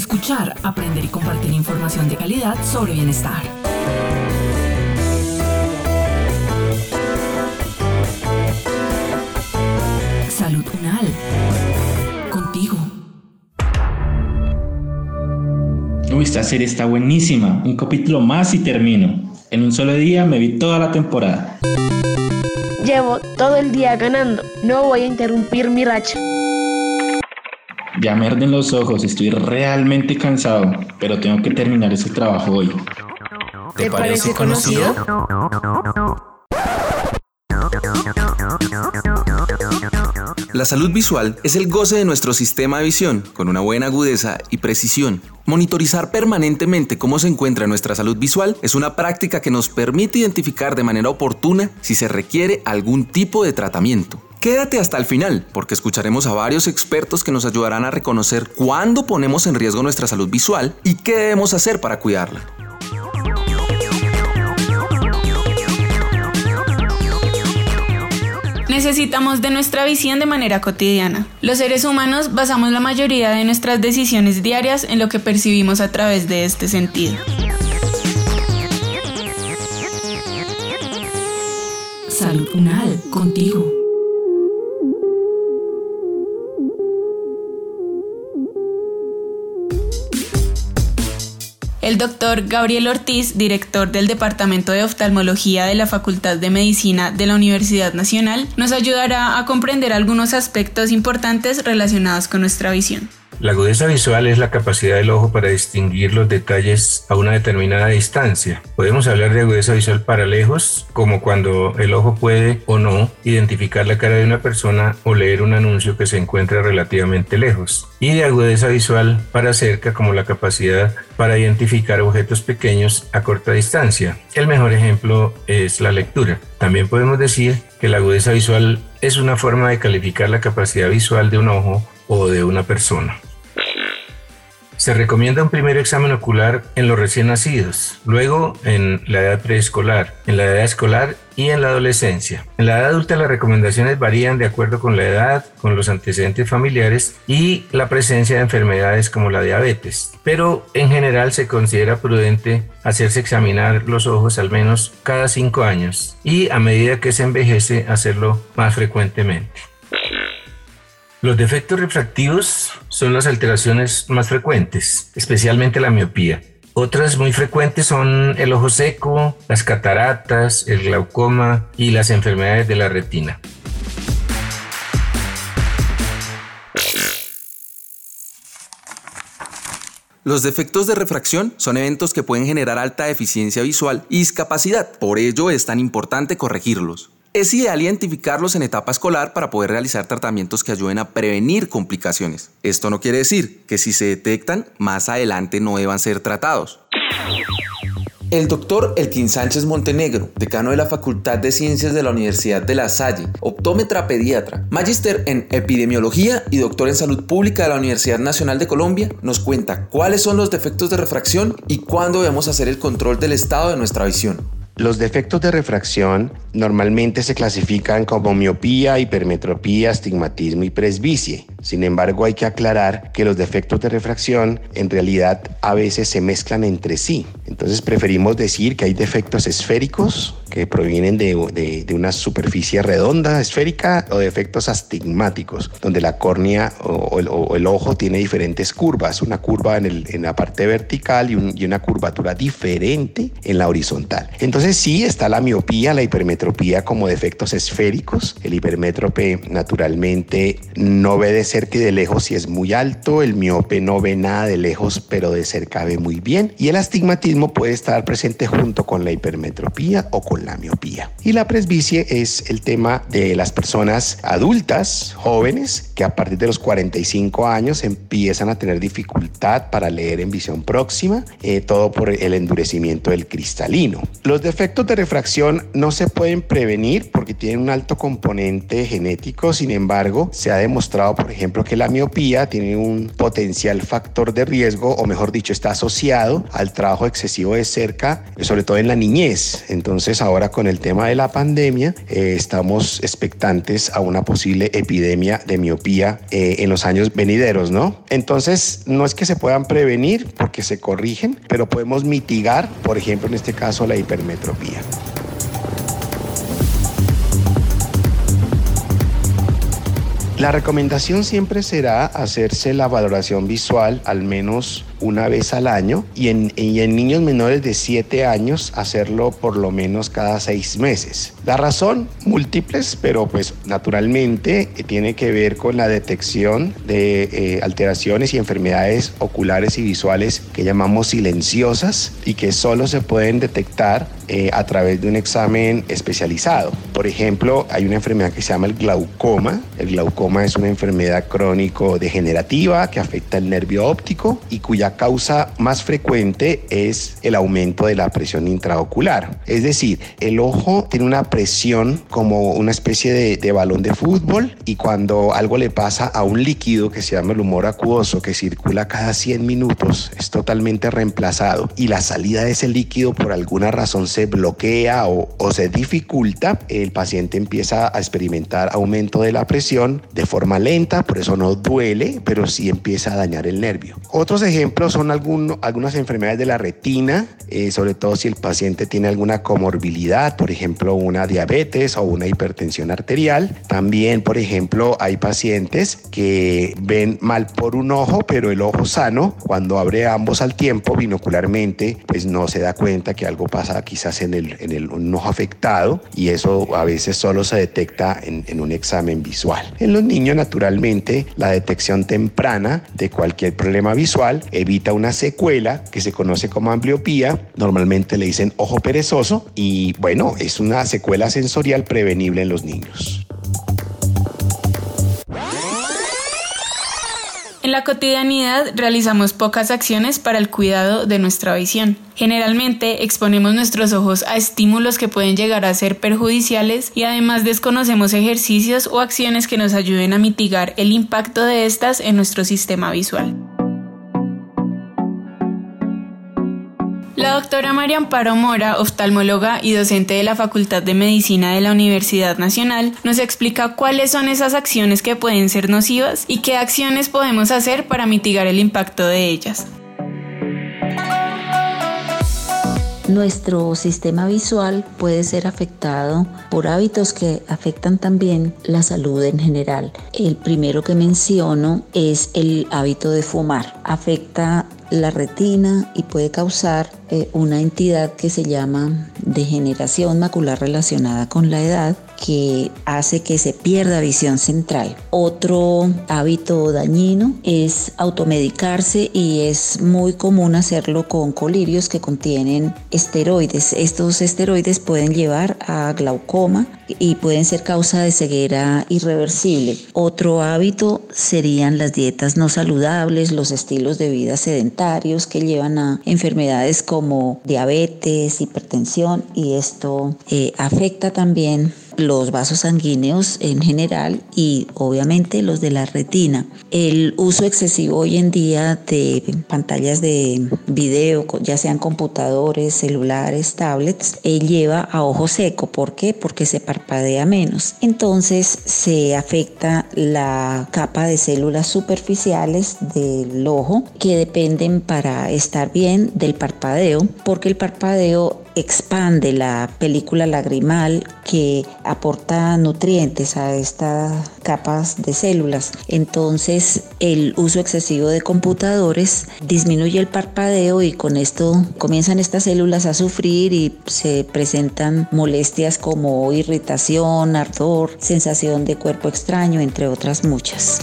Escuchar, aprender y compartir información de calidad sobre bienestar. Salud Unal. Contigo. Uy, esta serie está buenísima. Un capítulo más y termino. En un solo día me vi toda la temporada. Llevo todo el día ganando. No voy a interrumpir mi racha. Ya me arden los ojos, estoy realmente cansado, pero tengo que terminar ese trabajo hoy. ¿Te parece conocido? La salud visual es el goce de nuestro sistema de visión, con una buena agudeza y precisión. Monitorizar permanentemente cómo se encuentra nuestra salud visual es una práctica que nos permite identificar de manera oportuna si se requiere algún tipo de tratamiento. Quédate hasta el final, porque escucharemos a varios expertos que nos ayudarán a reconocer cuándo ponemos en riesgo nuestra salud visual y qué debemos hacer para cuidarla. Necesitamos de nuestra visión de manera cotidiana. Los seres humanos basamos la mayoría de nuestras decisiones diarias en lo que percibimos a través de este sentido. Salud contigo. El doctor Gabriel Ortiz, director del Departamento de Oftalmología de la Facultad de Medicina de la Universidad Nacional, nos ayudará a comprender algunos aspectos importantes relacionados con nuestra visión. La agudeza visual es la capacidad del ojo para distinguir los detalles a una determinada distancia. Podemos hablar de agudeza visual para lejos, como cuando el ojo puede o no identificar la cara de una persona o leer un anuncio que se encuentra relativamente lejos. Y de agudeza visual para cerca, como la capacidad para identificar objetos pequeños a corta distancia. El mejor ejemplo es la lectura. También podemos decir que la agudeza visual es una forma de calificar la capacidad visual de un ojo o de una persona. Se recomienda un primer examen ocular en los recién nacidos, luego en la edad preescolar, en la edad escolar y en la adolescencia. En la edad adulta las recomendaciones varían de acuerdo con la edad, con los antecedentes familiares y la presencia de enfermedades como la diabetes. Pero en general se considera prudente hacerse examinar los ojos al menos cada cinco años y a medida que se envejece hacerlo más frecuentemente. Los defectos refractivos son las alteraciones más frecuentes, especialmente la miopía. Otras muy frecuentes son el ojo seco, las cataratas, el glaucoma y las enfermedades de la retina. Los defectos de refracción son eventos que pueden generar alta deficiencia visual y discapacidad, por ello es tan importante corregirlos. Es ideal identificarlos en etapa escolar para poder realizar tratamientos que ayuden a prevenir complicaciones. Esto no quiere decir que si se detectan, más adelante no deban ser tratados. El doctor Elkin Sánchez Montenegro, decano de la Facultad de Ciencias de la Universidad de La Salle, optómetra pediatra, magíster en epidemiología y doctor en salud pública de la Universidad Nacional de Colombia, nos cuenta cuáles son los defectos de refracción y cuándo debemos hacer el control del estado de nuestra visión. Los defectos de refracción normalmente se clasifican como miopía, hipermetropía, astigmatismo y presbicie. Sin embargo, hay que aclarar que los defectos de refracción en realidad a veces se mezclan entre sí. Entonces preferimos decir que hay defectos esféricos que provienen de, una superficie redonda, esférica, o defectos astigmáticos, donde la córnea o, el, ojo tiene diferentes curvas, una curva en, la parte vertical y, y una curvatura diferente en la horizontal. Entonces sí está la miopía, la hipermetropía como defectos esféricos. El hipermétrope naturalmente no ve de cerca y de lejos si es muy alto, el miope no ve nada de lejos, pero de cerca ve muy bien. Y el astigmatismo puede estar presente junto con la hipermetropía o con la miopía. Y la presbicie es el tema de las personas adultas, jóvenes, que a partir de los 45 años empiezan a tener dificultad para leer en visión próxima, eh, todo por el endurecimiento del cristalino. Los defectos de refracción no se pueden prevenir porque tienen un alto componente genético, sin embargo, se ha demostrado, por ejemplo, que la miopía tiene un potencial factor de riesgo, o mejor dicho, está asociado al trabajo excesivo de cerca, sobre todo en la niñez. Entonces, ahora con el tema de la pandemia, eh, estamos expectantes a una posible epidemia de miopía eh, en los años venideros, ¿no? Entonces, no es que se puedan prevenir porque se corrigen, pero podemos mitigar, por ejemplo, en este caso, la hipermetropía. La recomendación siempre será hacerse la valoración visual al menos una vez al año y en, en niños menores de 7 años hacerlo por lo menos cada 6 meses. La razón, múltiples, pero pues naturalmente eh, tiene que ver con la detección de eh, alteraciones y enfermedades oculares y visuales que llamamos silenciosas y que solo se pueden detectar eh, a través de un examen especializado. Por ejemplo, hay una enfermedad que se llama el glaucoma. El glaucoma es una enfermedad crónico degenerativa que afecta el nervio óptico y cuya causa más frecuente es el aumento de la presión intraocular. Es decir, el ojo tiene una presión como una especie de, balón de fútbol y cuando algo le pasa a un líquido que se llama el humor acuoso que circula cada 100 minutos es totalmente reemplazado y la salida de ese líquido por alguna razón se bloquea o, o se dificulta, el paciente empieza a experimentar aumento de la presión de forma lenta, por eso no duele, pero sí empieza a dañar el nervio. Otros ejemplos son algunas enfermedades de la retina, eh, sobre todo si el paciente tiene alguna comorbilidad, por ejemplo, una diabetes o una hipertensión arterial. También, por ejemplo, hay pacientes que ven mal por un ojo, pero el ojo sano, cuando abre ambos al tiempo, binocularmente, pues no se da cuenta que algo pasa quizás en el, en el un ojo afectado y eso a veces solo se detecta en, en un examen visual. En los niños, naturalmente, la detección temprana de cualquier problema visual evita una secuela que se conoce como ambliopía, normalmente le dicen ojo perezoso y bueno, es una secuela sensorial prevenible en los niños. En la cotidianidad realizamos pocas acciones para el cuidado de nuestra visión. Generalmente exponemos nuestros ojos a estímulos que pueden llegar a ser perjudiciales y además desconocemos ejercicios o acciones que nos ayuden a mitigar el impacto de estas en nuestro sistema visual. La doctora María Amparo Mora, oftalmóloga y docente de la Facultad de Medicina de la Universidad Nacional, nos explica cuáles son esas acciones que pueden ser nocivas y qué acciones podemos hacer para mitigar el impacto de ellas. Nuestro sistema visual puede ser afectado por hábitos que afectan también la salud en general. El primero que menciono es el hábito de fumar. Afecta la retina y puede causar eh, una entidad que se llama degeneración macular relacionada con la edad que hace que se pierda visión central. Otro hábito dañino es automedicarse y es muy común hacerlo con colirios que contienen esteroides. Estos esteroides pueden llevar a glaucoma y pueden ser causa de ceguera irreversible. Otro hábito serían las dietas no saludables, los estilos de vida sedentarios que llevan a enfermedades como diabetes, hipertensión y esto eh, afecta también los vasos sanguíneos en general y obviamente los de la retina. El uso excesivo hoy en día de pantallas de video, ya sean computadores, celulares, tablets, eh, lleva a ojo seco. ¿Por qué? Porque se parpadea menos. Entonces se afecta la capa de células superficiales del ojo que dependen para estar bien del parpadeo, porque el parpadeo expande la película lagrimal que aporta nutrientes a estas capas de células. Entonces el uso excesivo de computadores disminuye el parpadeo y con esto comienzan estas células a sufrir y se presentan molestias como irritación, ardor, sensación de cuerpo extraño, entre otras muchas.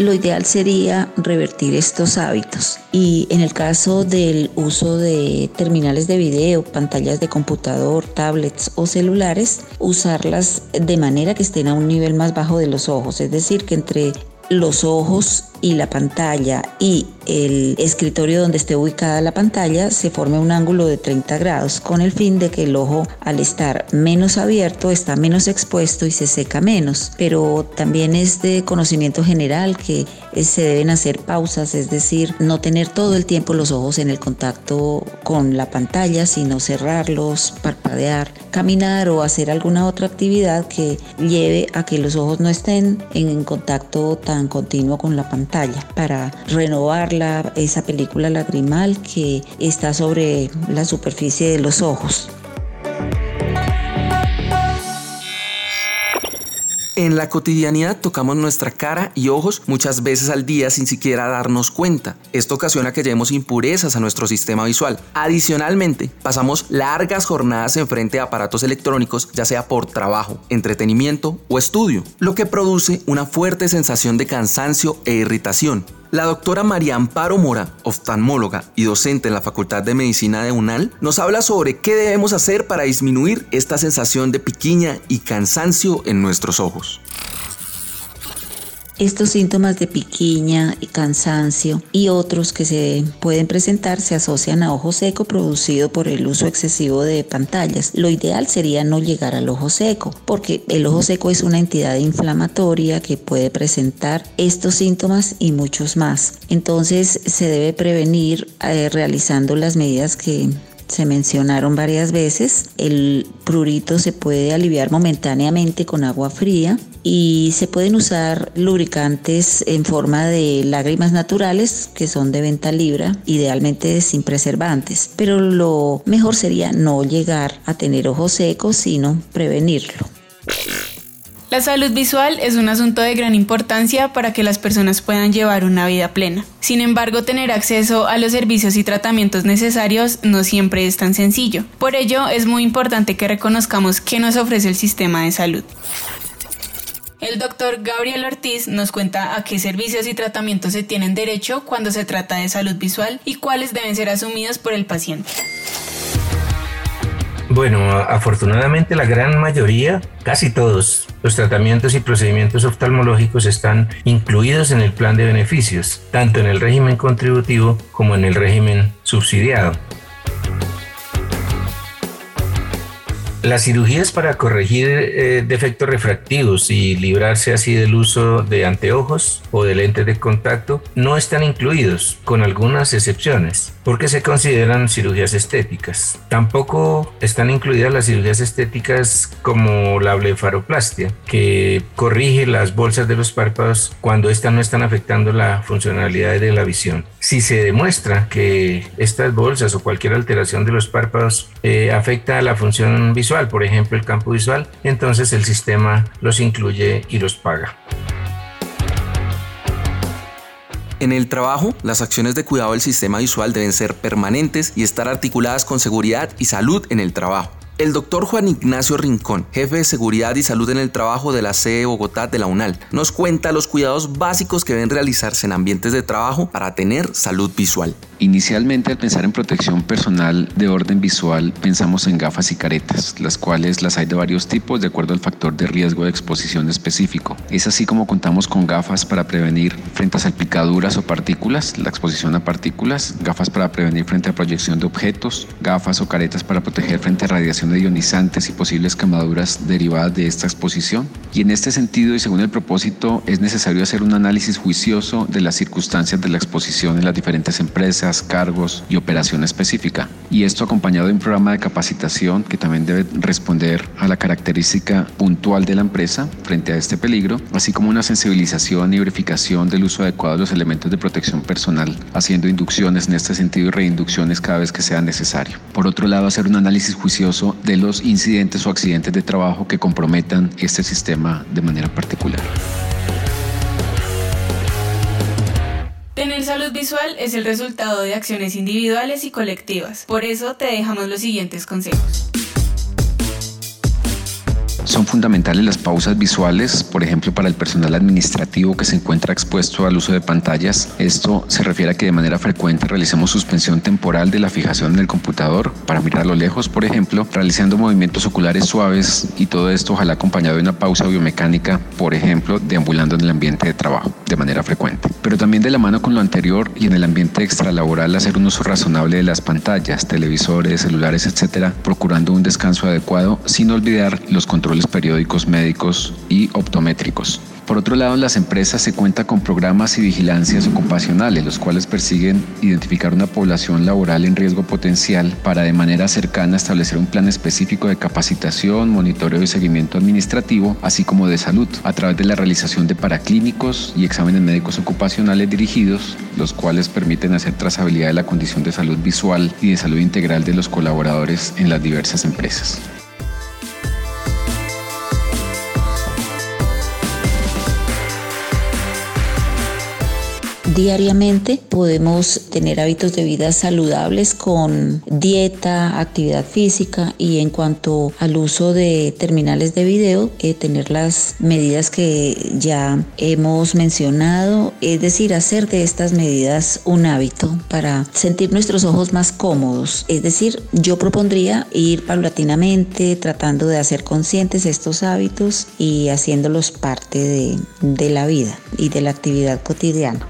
Lo ideal sería revertir estos hábitos. Y en el caso del uso de terminales de video, pantallas de computador, tablets o celulares, usarlas de manera que estén a un nivel más bajo de los ojos, es decir, que entre los ojos y la pantalla y el escritorio donde esté ubicada la pantalla se forme un ángulo de 30 grados con el fin de que el ojo al estar menos abierto está menos expuesto y se seca menos. Pero también es de conocimiento general que se deben hacer pausas, es decir, no tener todo el tiempo los ojos en el contacto con la pantalla, sino cerrarlos, parpadear, caminar o hacer alguna otra actividad que lleve a que los ojos no estén en contacto tan continuo con la pantalla para renovar esa película lagrimal que está sobre la superficie de los ojos. En la cotidianidad tocamos nuestra cara y ojos muchas veces al día sin siquiera darnos cuenta. Esto ocasiona que llevemos impurezas a nuestro sistema visual. Adicionalmente, pasamos largas jornadas enfrente a aparatos electrónicos, ya sea por trabajo, entretenimiento o estudio, lo que produce una fuerte sensación de cansancio e irritación. La doctora María Amparo Mora, oftalmóloga y docente en la Facultad de Medicina de UNAL, nos habla sobre qué debemos hacer para disminuir esta sensación de piquiña y cansancio en nuestros ojos. Estos síntomas de piquiña y cansancio y otros que se pueden presentar se asocian a ojo seco producido por el uso excesivo de pantallas. Lo ideal sería no llegar al ojo seco, porque el ojo seco es una entidad inflamatoria que puede presentar estos síntomas y muchos más. Entonces se debe prevenir eh, realizando las medidas que se mencionaron varias veces. El prurito se puede aliviar momentáneamente con agua fría y se pueden usar lubricantes en forma de lágrimas naturales que son de venta libre, idealmente sin preservantes, pero lo mejor sería no llegar a tener ojos secos, sino prevenirlo. La salud visual es un asunto de gran importancia para que las personas puedan llevar una vida plena. Sin embargo, tener acceso a los servicios y tratamientos necesarios no siempre es tan sencillo. Por ello, es muy importante que reconozcamos qué nos ofrece el sistema de salud. El doctor Gabriel Ortiz nos cuenta a qué servicios y tratamientos se tienen derecho cuando se trata de salud visual y cuáles deben ser asumidos por el paciente. Bueno, afortunadamente la gran mayoría, casi todos, los tratamientos y procedimientos oftalmológicos están incluidos en el plan de beneficios, tanto en el régimen contributivo como en el régimen subsidiado. Las cirugías para corregir eh, defectos refractivos y librarse así del uso de anteojos o de lentes de contacto no están incluidos, con algunas excepciones, porque se consideran cirugías estéticas. Tampoco están incluidas las cirugías estéticas como la blefaroplastia, que corrige las bolsas de los párpados cuando éstas no están afectando la funcionalidad de la visión. Si se demuestra que estas bolsas o cualquier alteración de los párpados eh, afecta a la función visual, por ejemplo el campo visual, entonces el sistema los incluye y los paga. En el trabajo, las acciones de cuidado del sistema visual deben ser permanentes y estar articuladas con seguridad y salud en el trabajo. El doctor Juan Ignacio Rincón, jefe de seguridad y salud en el trabajo de la sede Bogotá de la UNAL, nos cuenta los cuidados básicos que deben realizarse en ambientes de trabajo para tener salud visual. Inicialmente al pensar en protección personal de orden visual pensamos en gafas y caretas, las cuales las hay de varios tipos de acuerdo al factor de riesgo de exposición específico. Es así como contamos con gafas para prevenir frente a salpicaduras o partículas, la exposición a partículas, gafas para prevenir frente a proyección de objetos, gafas o caretas para proteger frente a radiación de ionizantes y posibles quemaduras derivadas de esta exposición. Y en este sentido y según el propósito es necesario hacer un análisis juicioso de las circunstancias de la exposición en las diferentes empresas, cargos y operación específica. Y esto acompañado de un programa de capacitación que también debe responder a la característica puntual de la empresa frente a este peligro, así como una sensibilización y verificación del uso adecuado de los elementos de protección personal, haciendo inducciones en este sentido y reinducciones cada vez que sea necesario. Por otro lado, hacer un análisis juicioso de los incidentes o accidentes de trabajo que comprometan este sistema de manera particular. Tener salud visual es el resultado de acciones individuales y colectivas. Por eso te dejamos los siguientes consejos. Son fundamentales las pausas visuales, por ejemplo, para el personal administrativo que se encuentra expuesto al uso de pantallas. Esto se refiere a que de manera frecuente realicemos suspensión temporal de la fijación en el computador para mirar a lo lejos, por ejemplo, realizando movimientos oculares suaves y todo esto ojalá acompañado de una pausa biomecánica, por ejemplo, deambulando en el ambiente de trabajo de manera frecuente. Pero también de la mano con lo anterior y en el ambiente extralaboral hacer un uso razonable de las pantallas, televisores, celulares, etcétera, procurando un descanso adecuado sin olvidar los controles periódicos médicos y optométricos. Por otro lado, en las empresas se cuenta con programas y vigilancias ocupacionales, los cuales persiguen identificar una población laboral en riesgo potencial para de manera cercana establecer un plan específico de capacitación, monitoreo y seguimiento administrativo, así como de salud, a través de la realización de paraclínicos y exámenes médicos ocupacionales dirigidos, los cuales permiten hacer trazabilidad de la condición de salud visual y de salud integral de los colaboradores en las diversas empresas. Diariamente podemos tener hábitos de vida saludables con dieta, actividad física y en cuanto al uso de terminales de video, eh, tener las medidas que ya hemos mencionado, es decir, hacer de estas medidas un hábito para sentir nuestros ojos más cómodos. Es decir, yo propondría ir paulatinamente tratando de hacer conscientes estos hábitos y haciéndolos parte de, de la vida y de la actividad cotidiana.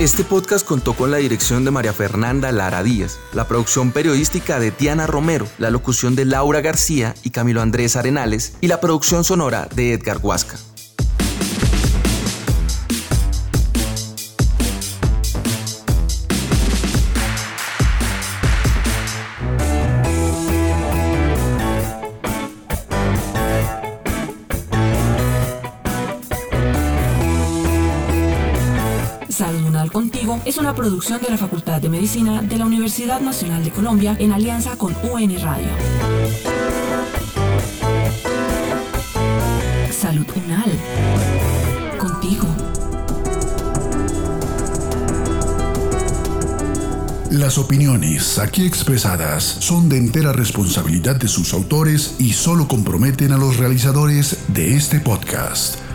Este podcast contó con la dirección de María Fernanda Lara Díaz, la producción periodística de Diana Romero, la locución de Laura García y Camilo Andrés Arenales y la producción sonora de Edgar Huasca. Contigo es una producción de la Facultad de Medicina de la Universidad Nacional de Colombia en alianza con UN Radio. Salud Unal. Contigo. Las opiniones aquí expresadas son de entera responsabilidad de sus autores y solo comprometen a los realizadores de este podcast